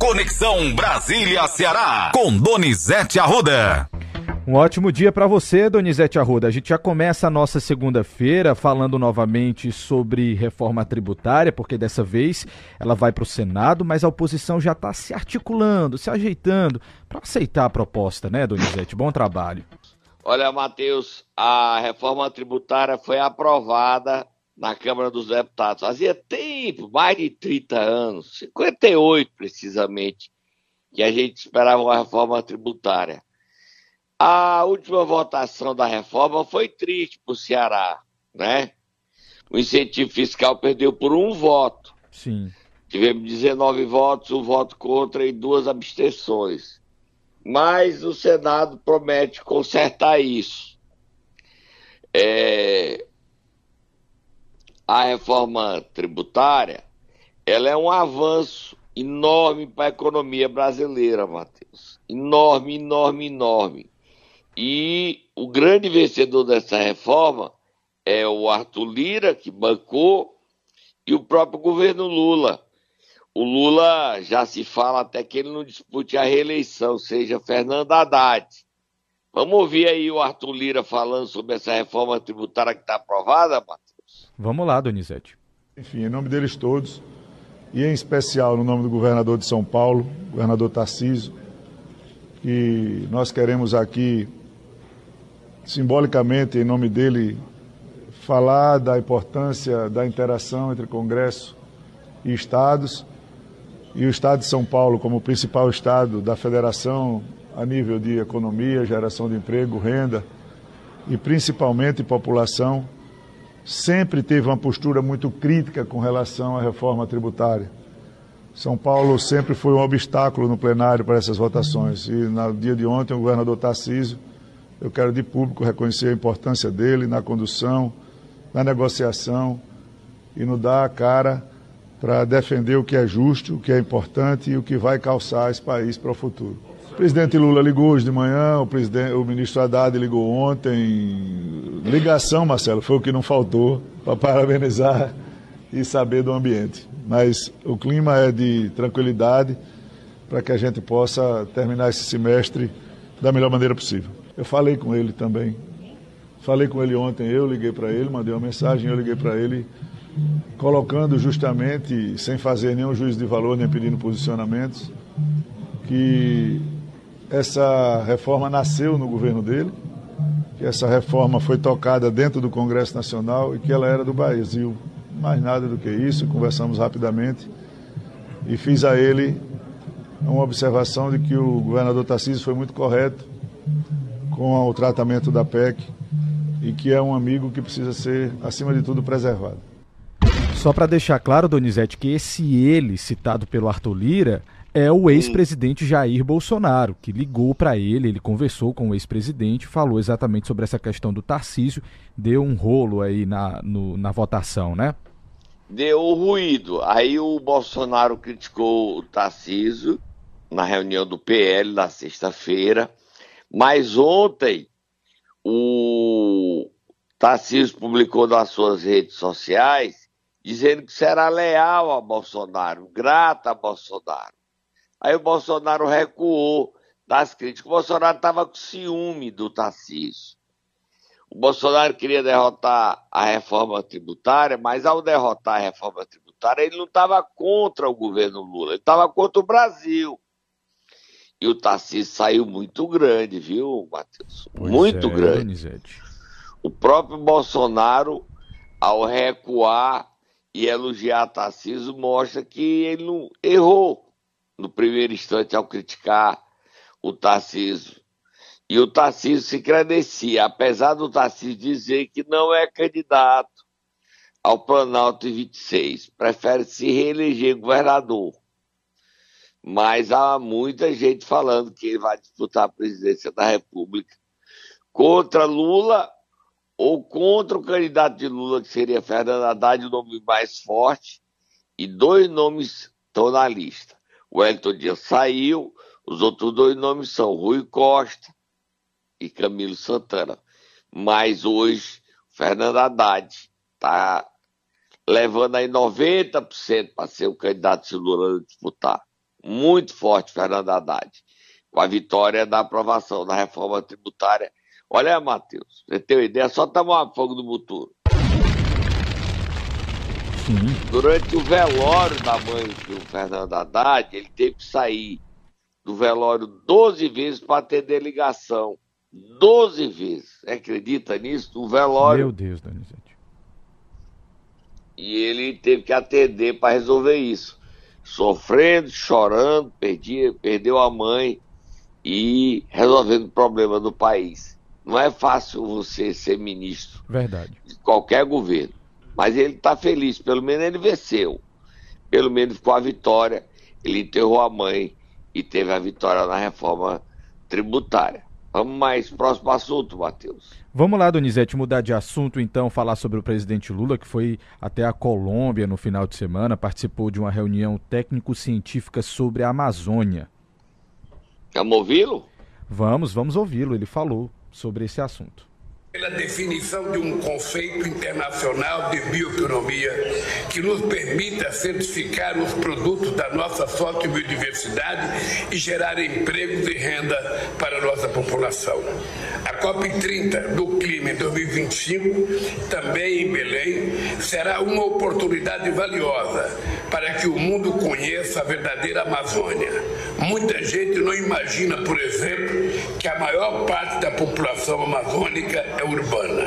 Conexão Brasília-Ceará, com Donizete Arruda. Um ótimo dia para você, Donizete Arruda. A gente já começa a nossa segunda-feira falando novamente sobre reforma tributária, porque dessa vez ela vai para o Senado, mas a oposição já está se articulando, se ajeitando para aceitar a proposta, né, Donizete? Bom trabalho. Olha, Matheus, a reforma tributária foi aprovada na Câmara dos Deputados. Fazia tempo, mais de 30 anos, 58 precisamente, que a gente esperava uma reforma tributária. A última votação da reforma foi triste para o Ceará, né? O incentivo fiscal perdeu por um voto. Sim. Tivemos 19 votos, um voto contra e duas abstenções. Mas o Senado promete consertar isso. É... A reforma tributária ela é um avanço enorme para a economia brasileira, Matheus. Enorme, enorme, enorme. E o grande vencedor dessa reforma é o Arthur Lira, que bancou, e o próprio governo Lula. O Lula já se fala até que ele não dispute a reeleição, seja Fernando Haddad. Vamos ouvir aí o Arthur Lira falando sobre essa reforma tributária que está aprovada, Matheus? Vamos lá, Donizete. Enfim, em nome deles todos, e em especial no nome do governador de São Paulo, governador Tarciso, que nós queremos aqui simbolicamente, em nome dele, falar da importância da interação entre Congresso e Estados, e o Estado de São Paulo como principal Estado da Federação a nível de economia, geração de emprego, renda e principalmente população, sempre teve uma postura muito crítica com relação à reforma tributária. São Paulo sempre foi um obstáculo no plenário para essas votações e no dia de ontem o governador Tarcísio eu quero de público reconhecer a importância dele na condução, na negociação e no dar a cara para defender o que é justo, o que é importante e o que vai calçar esse país para o futuro. Presidente Lula ligou hoje de manhã, o, presidente, o ministro Haddad ligou ontem. Ligação, Marcelo, foi o que não faltou para parabenizar e saber do ambiente. Mas o clima é de tranquilidade para que a gente possa terminar esse semestre da melhor maneira possível. Eu falei com ele também. Falei com ele ontem, eu liguei para ele, mandei uma mensagem, eu liguei para ele, colocando justamente, sem fazer nenhum juízo de valor, nem pedindo posicionamentos, que essa reforma nasceu no governo dele, que essa reforma foi tocada dentro do Congresso Nacional e que ela era do Brasil. Mais nada do que isso, conversamos rapidamente e fiz a ele uma observação de que o governador Tarcísio foi muito correto com o tratamento da PEC e que é um amigo que precisa ser, acima de tudo, preservado. Só para deixar claro, Donizete, que esse ele citado pelo Arthur Lira é o ex-presidente Jair Bolsonaro, que ligou para ele, ele conversou com o ex-presidente, falou exatamente sobre essa questão do Tarcísio, deu um rolo aí na, no, na votação, né? Deu ruído. Aí o Bolsonaro criticou o Tarcísio na reunião do PL na sexta-feira mas ontem o Tarcísio publicou nas suas redes sociais dizendo que será leal a Bolsonaro, grato a Bolsonaro. Aí o Bolsonaro recuou das críticas. O Bolsonaro estava com ciúme do Tarcísio. O Bolsonaro queria derrotar a reforma tributária, mas ao derrotar a reforma tributária, ele não estava contra o governo Lula, ele estava contra o Brasil. E o Tarcísio saiu muito grande, viu, Matheus? Pois muito é, grande. Donizete. O próprio Bolsonaro, ao recuar e elogiar Tarcísio, mostra que ele não errou no primeiro instante ao criticar o Tarcísio. E o Tarcísio se credencia, apesar do Tarcísio dizer que não é candidato ao Planalto em 26, prefere se reeleger governador mas há muita gente falando que ele vai disputar a presidência da República contra Lula ou contra o candidato de Lula, que seria Fernando Haddad, o nome mais forte, e dois nomes estão na lista. O Elton Dias saiu, os outros dois nomes são Rui Costa e Camilo Santana. Mas hoje, Fernando Haddad está levando aí 90% para ser o candidato de Lula disputar. muito forte, Fernando Haddad, com a vitória da aprovação da reforma tributária. Olha, Matheus, você tem uma ideia, só tomar fogo do futuro. Durante o velório da mãe do Fernando Haddad, ele teve que sair do velório 12 vezes para atender ligação. 12 vezes. Você acredita nisso? O velório. Meu Deus, Donizete. E ele teve que atender para resolver isso. Sofrendo, chorando, perdia, perdeu a mãe e resolvendo o problema do país. Não é fácil você ser ministro Verdade. de qualquer governo. Mas ele está feliz, pelo menos ele venceu. Pelo menos com a vitória. Ele enterrou a mãe e teve a vitória na reforma tributária. Vamos mais, próximo assunto, Matheus. Vamos lá, Donizete, mudar de assunto então, falar sobre o presidente Lula, que foi até a Colômbia no final de semana, participou de uma reunião técnico-científica sobre a Amazônia. Vamos ouvi-lo? Vamos, vamos ouvi-lo. Ele falou sobre esse assunto pela definição de um conceito internacional de bioeconomia que nos permita certificar os produtos da nossa sorte e biodiversidade e gerar empregos e renda para a nossa população. A COP30 do Clima em 2025, também em Belém, será uma oportunidade valiosa para que o mundo conheça a verdadeira Amazônia. Muita gente não imagina, por exemplo, que a maior parte da população amazônica é urbana.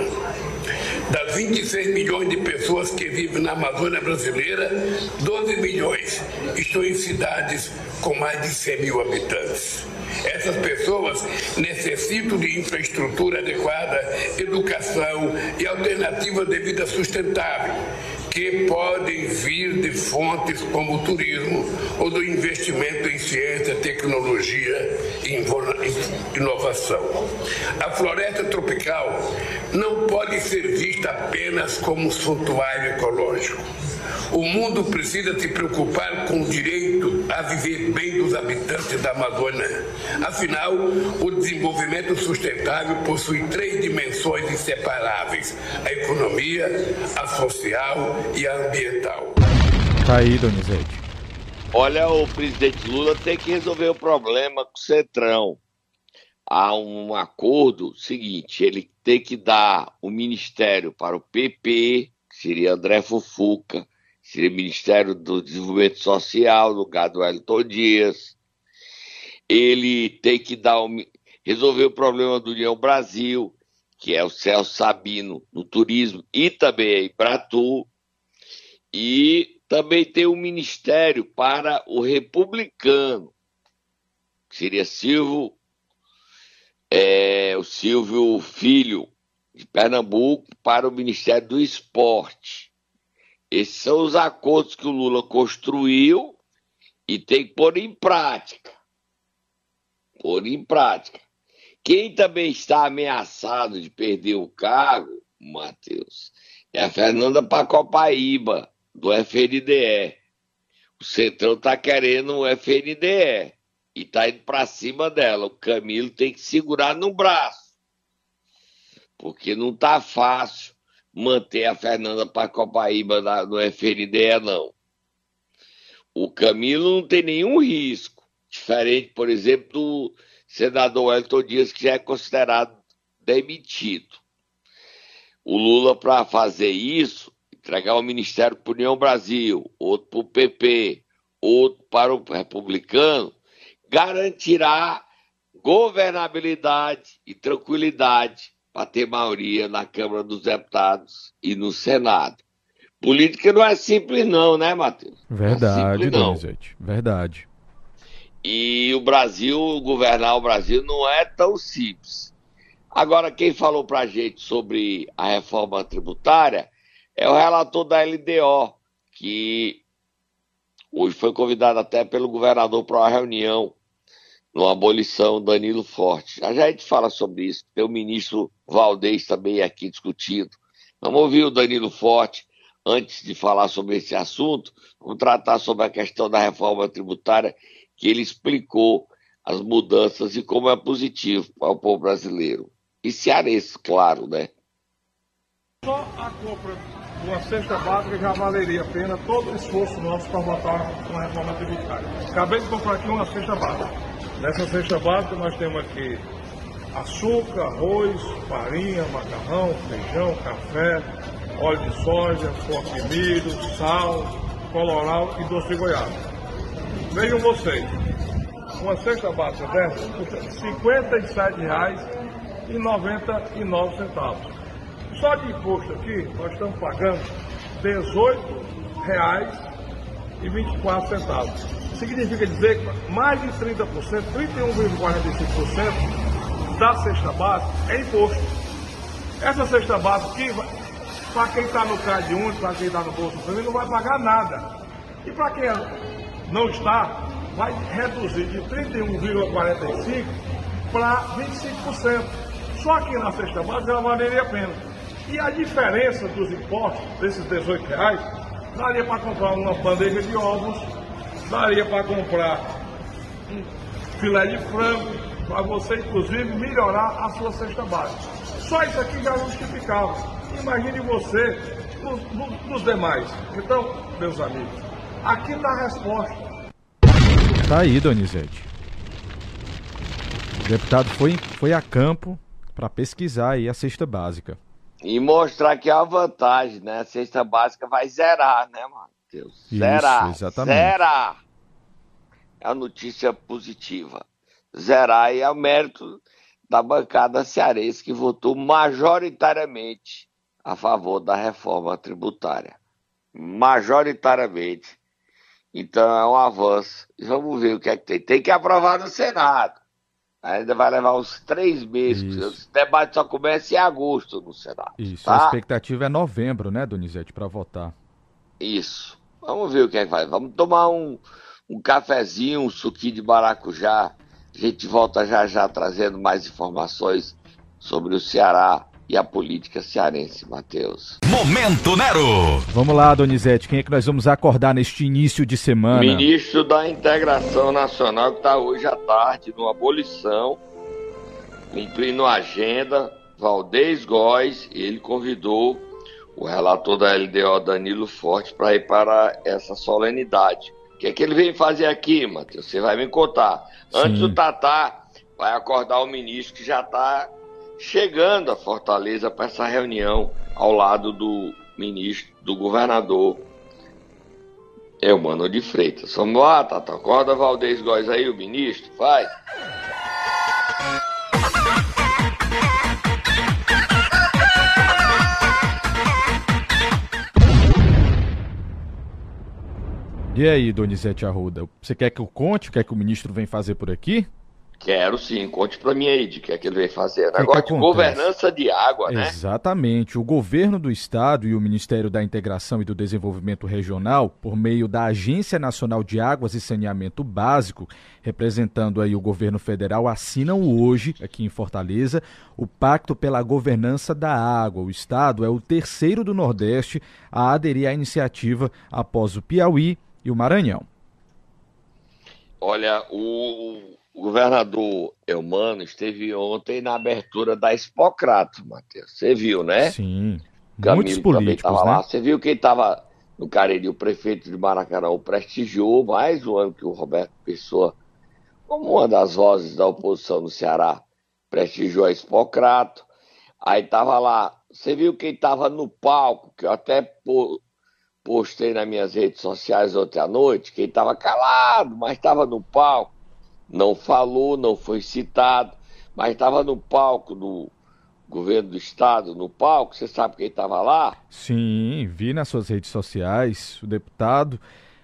Das 26 milhões de pessoas que vivem na Amazônia brasileira, 12 milhões estão em cidades com mais de 100 mil habitantes. Essas pessoas necessitam de infraestrutura adequada, educação e alternativas de vida sustentável que podem vir de fontes como o turismo ou do investimento em ciência, tecnologia e inovação. A floresta tropical não pode ser vista apenas como um santuário ecológico. O mundo precisa se preocupar com o direito a viver bem dos habitantes da Amazônia. Afinal, o desenvolvimento sustentável possui três dimensões inseparáveis: a economia, a social e a ambiental. Tá aí, Donizete. Olha, o presidente Lula tem que resolver o problema com o Centrão. Há um acordo seguinte: ele tem que dar o ministério para o PP, que seria André Fufuca, seria Ministério do Desenvolvimento Social, no lugar do Wellington Dias. Ele tem que dar resolver o problema do União Brasil, que é o Celso Sabino no turismo, e também a Embratu. E também tem um ministério para o republicano, que seria Silvio, é, o Silvio Filho, de Pernambuco, para o Ministério do Esporte. Esses são os acordos que o Lula construiu e tem que pôr em prática. Pôr em prática. Quem também está ameaçado de perder o cargo, Matheus, é a Fernanda Pacopaíba, do FNDE. O Centrão está querendo o FNDE e está indo para cima dela. O Camilo tem que segurar no braço, porque não está fácil manter a Fernanda Pacopaíba no FNDE, não. O Camilo não tem nenhum risco, diferente, por exemplo, do senador Elton Dias, que já é considerado demitido. O Lula, para fazer isso, entregar o Ministério para União Brasil, outro para o PP, outro para o republicano, garantirá governabilidade e tranquilidade para ter maioria na Câmara dos Deputados e no Senado. Política não é simples, não, né, Matheus? Verdade, é Donizete. Verdade. E o Brasil, governar o Brasil não é tão simples. Agora, quem falou para a gente sobre a reforma tributária é o relator da LDO, que hoje foi convidado até pelo governador para uma reunião no abolição Danilo Forte. Já, a gente fala sobre isso, tem o ministro Valdez também aqui discutindo. Vamos ouvir o Danilo Forte antes de falar sobre esse assunto, vamos tratar sobre a questão da reforma tributária, que ele explicou as mudanças e como é positivo para o povo brasileiro. E cearense, claro, né? Só a compra uma cesta básica já valeria a pena todo o esforço nosso para votar uma reforma tributária. Acabei de comprar aqui uma cesta básica. Nessa cesta básica nós temos aqui açúcar, arroz, farinha, macarrão, feijão, café, óleo de soja, pó milho, sal, coloral e doce de goiaba. Vejam vocês, uma cesta básica dessa custa R$ 57,99. Só de imposto aqui, nós estamos pagando R$ 18,24. Significa dizer que mais de 30%, 31,45% da cesta básica é imposto. Essa cesta básica aqui, para quem está no CAD único, para quem está no Bolsa Família, não vai pagar nada. E para quem não está, vai reduzir de 31,45% para 25%. Só que na cesta básica ela valeria a pena. E a diferença dos impostos, desses 18 reais, daria para comprar uma bandeja de ovos, daria para comprar um filé de frango, para você, inclusive, melhorar a sua cesta básica. Só isso aqui já justificava. Imagine você nos, nos, nos demais. Então, meus amigos, aqui está a resposta. Tá aí, Donizete. O deputado foi, foi a campo para pesquisar aí a cesta básica. E mostrar que a vantagem, né? A cesta básica vai zerar, né, Matheus? Zerar. Isso, exatamente. É a notícia positiva. Zerar e é o mérito da bancada cearense que votou majoritariamente a favor da reforma tributária. Majoritariamente. Então é um avanço. E vamos ver o que é que tem. Tem que aprovar no Senado. Ainda vai levar uns três meses. Isso. O debate só começa em agosto no Senado. Isso, tá? a expectativa é novembro, né, Donizete, para votar. Isso. Vamos ver o que é que vai. Vamos tomar um, um cafezinho, um suquinho de maracujá. A gente volta já já trazendo mais informações sobre o Ceará e a política cearense, Matheus. Momento Nero! Vamos lá, Donizete, quem é que nós vamos acordar neste início de semana? Ministro da Integração Nacional, que está hoje à tarde numa abolição, cumprindo a agenda, Valdez Góes, ele convidou o relator da LDO, Danilo Forte, para ir para essa solenidade. O que é que ele vem fazer aqui, Matheus? Você vai me contar. Antes Sim. o Tatá vai acordar o ministro que já está chegando a Fortaleza para essa reunião ao lado do ministro, do governador Elmano de Freitas. Vamos lá, Tata. Acorda Valdez Góes aí, o ministro, vai. E aí, Donizete Arruda, você quer que eu conte o que é que o ministro vem fazer por aqui? Quero sim, conte para mim aí de que é que ele vem fazer. Que Negócio que de governança de água, né? Exatamente. O governo do estado e o Ministério da Integração e do Desenvolvimento Regional, por meio da Agência Nacional de Águas e Saneamento Básico, representando aí o governo federal, assinam hoje, aqui em Fortaleza, o Pacto pela Governança da Água. O estado é o terceiro do Nordeste a aderir à iniciativa após o Piauí e o Maranhão. Olha, o governador Eumano esteve ontem na abertura da Expocrato, Matheus. Você viu, né? Sim. Camilo Muitos políticos, né? lá. Você viu quem estava no Cariri, o prefeito de Maracanã, o prestigiou mais um ano que o Roberto Pessoa, como uma das vozes da oposição no Ceará, prestigiou a Expocrato. Aí estava lá, você viu quem estava no palco, que eu até postei nas minhas redes sociais ontem à noite, quem estava calado, mas estava no palco não falou, não foi citado, mas estava no palco do governo do estado, no palco, você sabe quem estava lá? Sim, vi nas suas redes sociais o deputado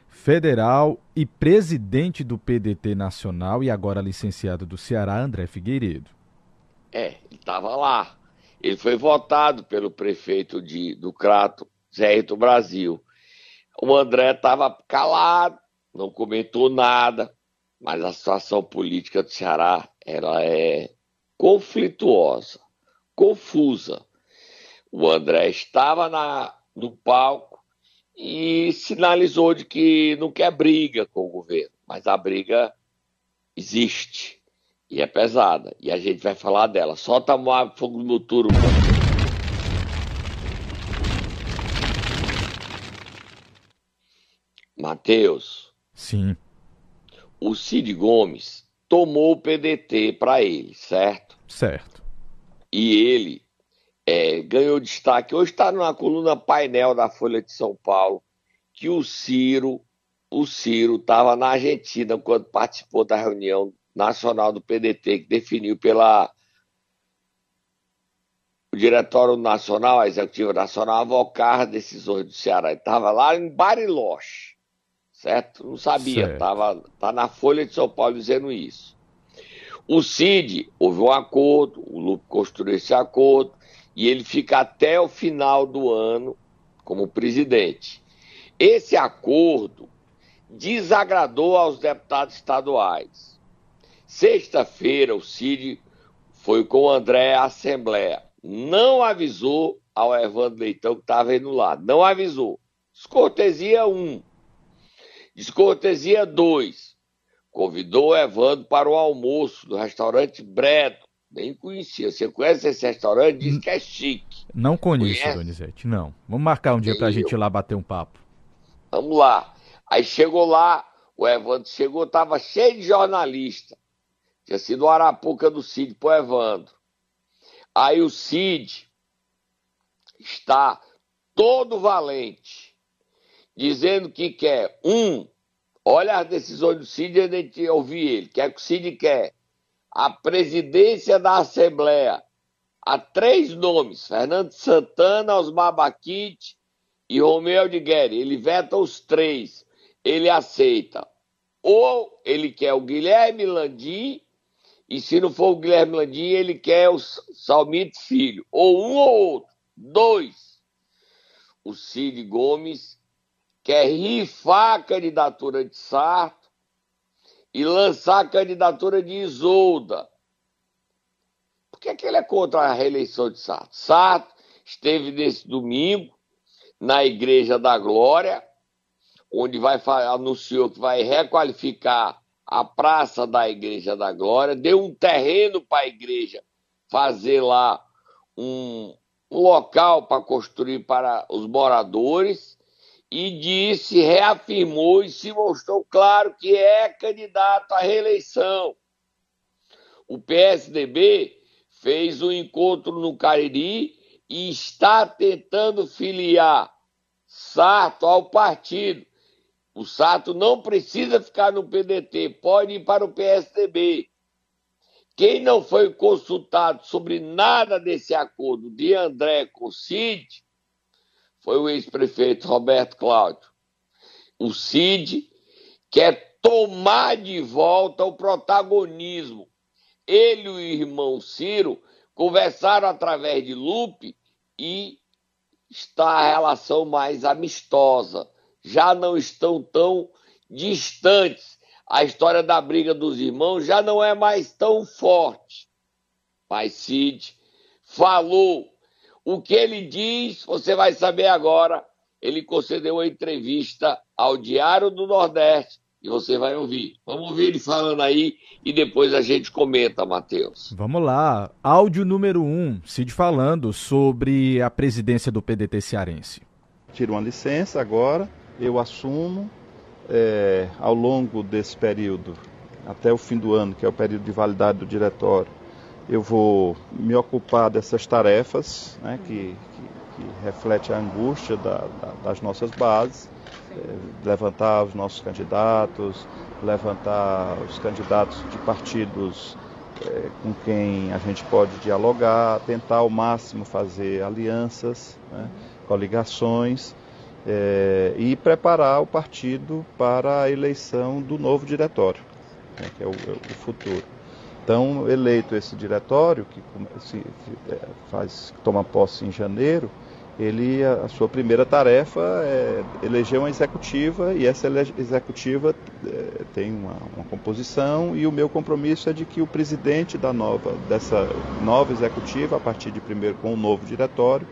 federal e presidente do PDT Nacional e agora licenciado do Ceará, André Figueiredo. É, ele estava lá. Ele foi votado pelo prefeito de, do Crato, Zé Rito Brasil. O André estava calado, não comentou nada, mas a situação política do Ceará ela é conflituosa, confusa. O André estava na, no palco e sinalizou de que não quer briga com o governo, mas a briga existe e é pesada e a gente vai falar dela. Solta o fogo no turbo. Matheus. Sim. O Cid Gomes tomou o PDT para ele, certo? Certo. E ele é, ganhou destaque. Hoje está na coluna painel da Folha de São Paulo que o Ciro, o Ciro estava na Argentina quando participou da reunião nacional do PDT que definiu pela o Diretório Nacional, a Executiva Nacional, avocar decisões do Ceará. Ele estava lá em Bariloche, certo? Não sabia, certo. Tava, tá na Folha de São Paulo dizendo isso. O CID, houve um acordo, o Lupe construiu esse acordo, e ele fica até o final do ano como presidente. Esse acordo desagradou aos deputados estaduais. Sexta-feira, o CID foi com o André à Assembleia não avisou ao Evandro Leitão que estava indo lá. Não avisou. Descortesia 1. Um. Descortesia 2. Convidou o Evandro para o almoço do restaurante Bredo. Nem conhecia. Você conhece esse restaurante? Diz que é chique. Não conheço, conhece? Donizete, não. Vamos marcar um dia para a gente ir lá bater um papo. Vamos lá. Aí chegou lá, o Evandro chegou, estava cheio de jornalista. Tinha sido o Arapuca do Cid pro Evandro. Aí o Cid está todo valente, dizendo que quer, um, olha as decisões do Cid, a gente ouvir ele, quer que o Cid quer a presidência da Assembleia, há três nomes, Fernando Santana, Osmar Baquite e Romeu de Guerre, ele veta os três, ele aceita, ou ele quer o Guilherme Landim, e se não for o Guilherme Landim, ele quer o Salmito Filho. Ou um ou outro. Dois. O Cid Gomes quer rifar a candidatura de Sarto e lançar a candidatura de Isolda. Por que, que ele é contra a reeleição de Sarto? Sarto esteve nesse domingo na Igreja da Glória, onde vai anunciou que vai requalificar a praça da Igreja da Glória, deu um terreno para a igreja fazer lá um, um local para construir para os moradores e disse, reafirmou e se mostrou claro que é candidato à reeleição. O PSDB fez um encontro no Cariri e está tentando filiar Sarto ao partido o Sato não precisa ficar no PDT, pode ir para o PSDB. Quem não foi consultado sobre nada desse acordo de André com Cid foi o ex-prefeito Roberto Cláudio. O Cid quer tomar de volta o protagonismo. Ele e o irmão Ciro conversaram através de Lupe e está a relação mais amistosa já não estão tão distantes. A história da briga dos irmãos já não é mais tão forte. Mas Cid falou. O que ele diz, você vai saber agora. Ele concedeu uma entrevista ao Diário do Nordeste e você vai ouvir. Vamos ouvir ele falando aí e depois a gente comenta, Matheus. Vamos lá. Áudio número 1, um, Cid falando sobre a presidência do PDT cearense. Tiro uma licença agora eu assumo é, ao longo desse período, até o fim do ano, que é o período de validade do diretório, eu vou me ocupar dessas tarefas né, que, que, que reflete a angústia da, da, das nossas bases, é, levantar os nossos candidatos, levantar os candidatos de partidos é, com quem a gente pode dialogar, tentar ao máximo fazer alianças, né, coligações é, e preparar o partido para a eleição do novo diretório, né, que é o, é o, futuro. Então, eleito esse diretório, que se, é, faz, toma posse em janeiro, ele a, sua primeira tarefa é eleger uma executiva e essa executiva é, tem uma, uma, composição e o meu compromisso é de que o presidente da nova dessa nova executiva a partir de primeiro com o novo diretório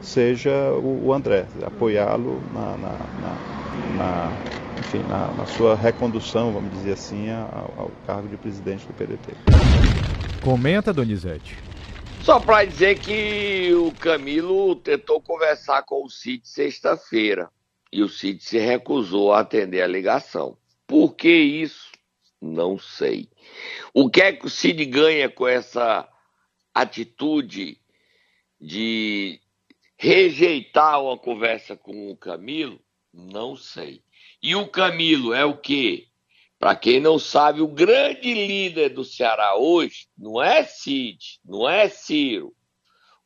seja o, o André, apoiá-lo na, na, na, na, enfim, na, sua recondução, vamos dizer assim, ao, ao cargo de presidente do PDT. Comenta, Donizete. Só para dizer que o Camilo tentou conversar com o Cid sexta-feira. E o Cid se recusou a atender a ligação. Por que isso? Não sei. O que é que o Cid ganha com essa atitude de rejeitar uma conversa com o Camilo? Não sei. E o Camilo é o quê? Para quem não sabe, o grande líder do Ceará hoje não é Cid, não é Ciro.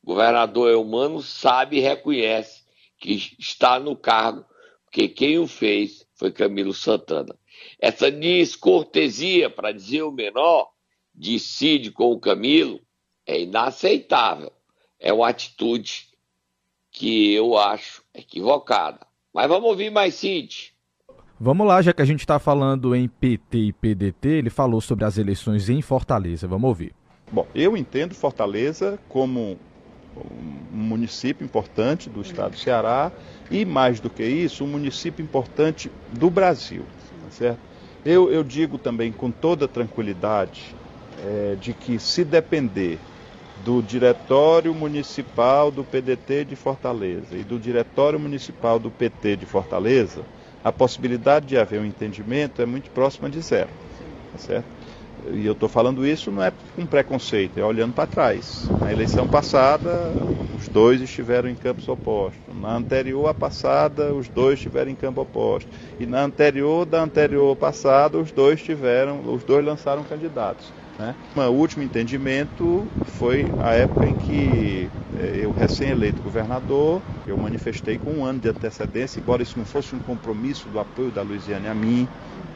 O governador Eumano sabe e reconhece que está no cargo, porque quem o fez foi Camilo Santana. Essa descortesia, para dizer o menor, de Cid com o Camilo é inaceitável. É uma atitude que eu acho equivocada. Mas vamos ouvir mais Cid. Vamos lá, já que a gente está falando em PT e PDT, ele falou sobre as eleições em Fortaleza. Vamos ouvir. Bom, eu entendo Fortaleza como um município importante do estado do Ceará e, mais do que isso, um município importante do Brasil. Tá certo? Eu, eu digo também com toda tranquilidade é, de que, se depender do Diretório Municipal do PDT de Fortaleza e do Diretório Municipal do PT de Fortaleza, a possibilidade de haver um entendimento é muito próxima de zero. Tá certo? E eu estou falando isso não é com preconceito, é olhando para trás. Na eleição passada, os dois estiveram em campos opostos. Na anterior à passada, os dois estiveram em campo oposto. E na anterior da anterior passada, os dois tiveram, os dois lançaram candidatos. Né? O último entendimento foi a época em que eh, eu, recém-eleito governador, eu manifestei com um ano de antecedência, embora isso não fosse um compromisso do apoio da Luiziane a mim,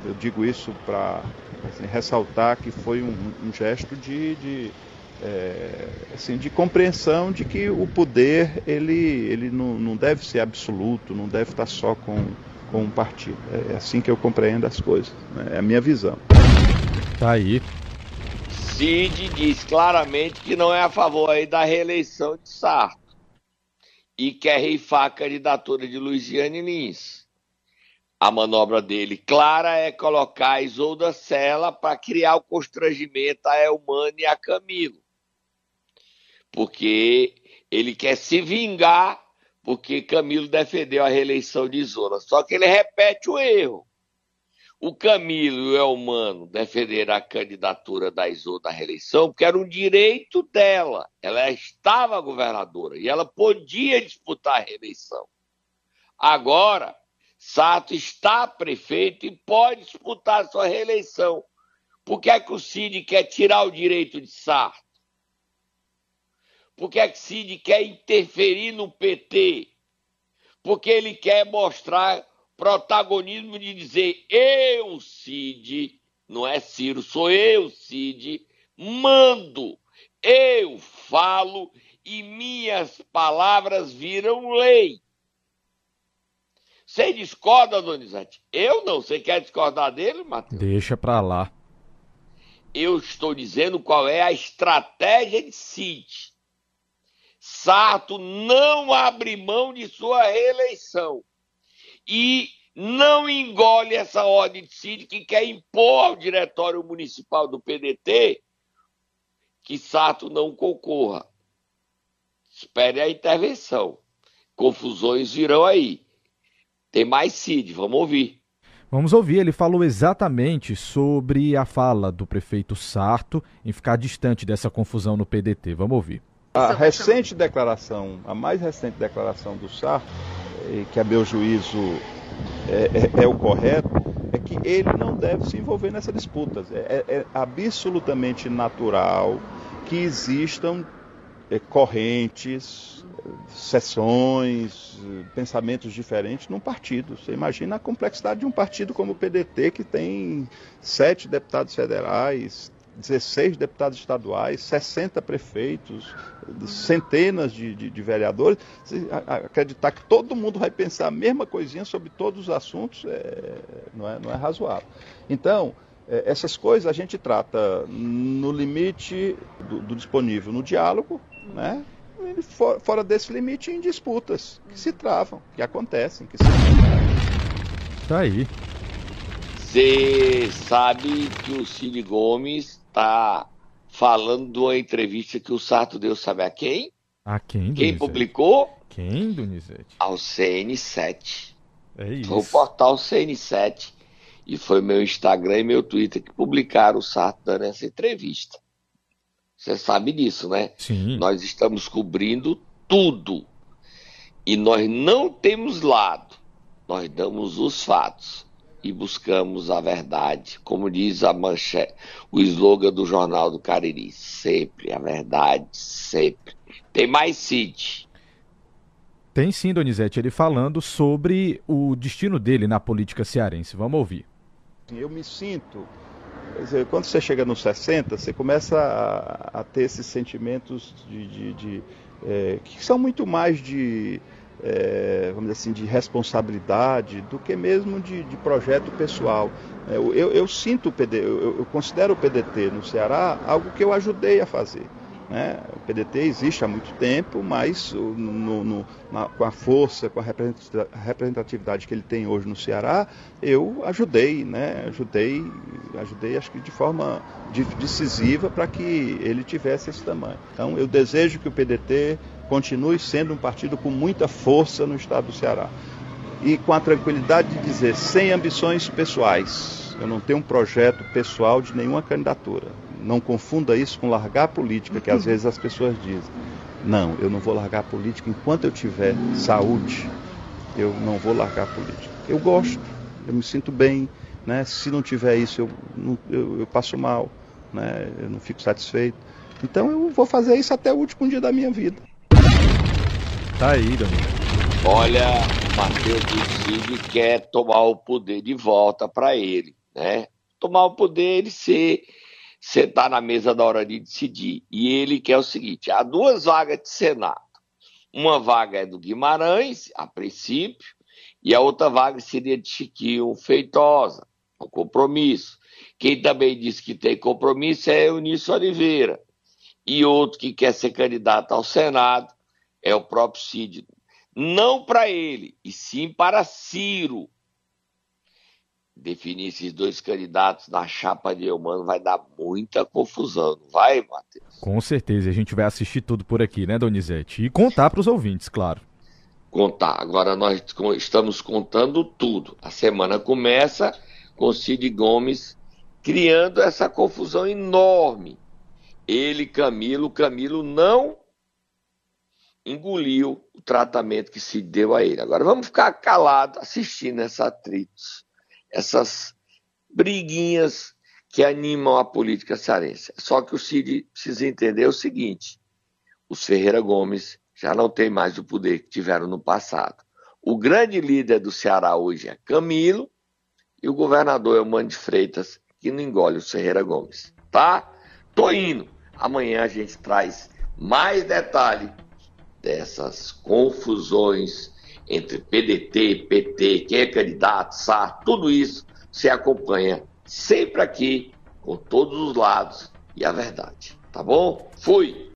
eu digo isso para assim, ressaltar que foi um, um gesto de, de é, assim, de compreensão de que o poder ele, ele não, não deve ser absoluto, não deve estar só com, com um partido. É, é assim que eu compreendo as coisas, né? é a minha visão. Tá aí. Cid diz claramente que não é a favor aí da reeleição de Sarto e quer reifar a candidatura de Luiziane Lins. A manobra dele clara é colocar a Isolda Sela para criar o constrangimento a Elmano e a Camilo. Porque ele quer se vingar porque Camilo defendeu a reeleição de Isolda. Só que ele repete o erro. O Camilo e o Elmano defenderam a candidatura da Isolda à reeleição porque era um direito dela. Ela estava governadora e ela podia disputar a reeleição. Agora, Sato está prefeito e pode disputar sua reeleição. Por que é que o Cid quer tirar o direito de Sarto? Por que é que o Cid quer interferir no PT? Porque ele quer mostrar protagonismo de dizer eu, Cid, não é Ciro, sou eu, Cid, mando, eu falo e minhas palavras viram lei. Você discorda, Donizete? Eu não. Você quer discordar dele, Matheus? Deixa pra lá. Eu estou dizendo qual é a estratégia de Cid. Sarto não abre mão de sua reeleição e não engole essa ordem de Cid que quer impor ao diretório municipal do PDT que Sato não concorra. Espere a intervenção. Confusões virão aí. Tem mais Cid, vamos ouvir. Vamos ouvir, ele falou exatamente sobre a fala do prefeito Sarto em ficar distante dessa confusão no PDT. Vamos ouvir. A recente declaração, a mais recente declaração do Sarto, que a meu juízo é, é, é, o correto, é que ele não deve se envolver nessa disputa. É, é, é absolutamente natural que existam é, correntes, sessões, pensamentos diferentes num partido. Você imagina a complexidade de um partido como o PDT, que tem sete deputados federais, 16 deputados estaduais, 60 prefeitos, centenas de, de, de vereadores, acreditar que todo mundo vai pensar a mesma coisinha sobre todos os assuntos é, não, é, não é razoável. Então, é, essas coisas a gente trata no limite do, do disponível no diálogo, né? E for, fora desse limite em disputas que se travam, que acontecem, que se Tá aí. Você sabe que o Cid Gomes está falando de uma entrevista que o Sarto deu, sabe a quem? A quem, Quem publicou? Quem, Donizete? Ao CN7. É isso. Foi o portal CN7 e foi meu Instagram e meu Twitter que publicaram o Sarto dando essa entrevista. Você sabe disso, né? Sim. Nós estamos cobrindo tudo. E nós não temos lado. Nós damos os fatos e buscamos a verdade. Como diz a manchete, o slogan do Jornal do Cariri. Sempre a verdade, sempre. Tem mais Cid. Tem sim, Donizete, ele falando sobre o destino dele na política cearense. Vamos ouvir. Eu me sinto. Dizer, quando você chega nos 60, você começa a, a ter esses sentimentos de, de, de é, que são muito mais de é, vamos dizer assim, de responsabilidade do que mesmo de, de projeto pessoal. É, eu, eu, sinto o PD, eu, eu, considero o PDT no Ceará algo que eu ajudei a fazer. Né? O PDT existe há muito tempo, mas no, no, na, com a força, com a representatividade que ele tem hoje no Ceará, eu ajudei, né? ajudei, ajudei acho que de forma decisiva para que ele tivesse esse tamanho. Então eu desejo que o PDT continue sendo um partido com muita força no estado do Ceará. E com a tranquilidade de dizer, sem ambições pessoais. Eu não tenho um projeto pessoal de nenhuma candidatura. Não confunda isso com largar a política, que às vezes as pessoas dizem. Não, eu não vou largar a política enquanto eu tiver saúde. Eu não vou largar a política. Eu gosto, eu me sinto bem. Né? Se não tiver isso, eu, eu, eu passo mal, né? eu não fico satisfeito. Então eu vou fazer isso até o último dia da minha vida. Tá aí, Danilo. Olha, Matheus Cid quer tomar o poder de volta para ele, né? Tomar o poder e ser sentar na mesa da hora de decidir. E ele quer o seguinte: há duas vagas de Senado. Uma vaga é do Guimarães, a princípio, e a outra vaga seria de Chiquinho Feitosa, o compromisso. Quem também disse que tem compromisso é Eunício Oliveira. E outro que quer ser candidato ao Senado é o próprio Cid. Não para ele, e sim para Ciro. Definir esses dois candidatos na chapa de Eumano vai dar muita confusão, não vai, Matheus? Com certeza, a gente vai assistir tudo por aqui, né, Donizete? E contar para os ouvintes, claro. Contar. Agora nós estamos contando tudo. A semana começa com Cid Gomes criando essa confusão enorme. Ele, Camilo, Camilo não engoliu o tratamento que se deu a ele. Agora vamos ficar calados assistindo essa atritos, essas briguinhas que animam a política cearense. Só que o Cid precisa entender o seguinte: os Ferreira Gomes já não têm mais o poder que tiveram no passado. O grande líder do Ceará hoje é Camilo e o governador é o Mano de Freitas, que não engole o Ferreira Gomes. Tá? Tô indo. Amanhã a gente traz mais detalhe dessas confusões entre PDT, PT, quem é candidato, SAR, tudo isso se acompanha sempre aqui, com todos os lados e a verdade. Tá bom? Fui!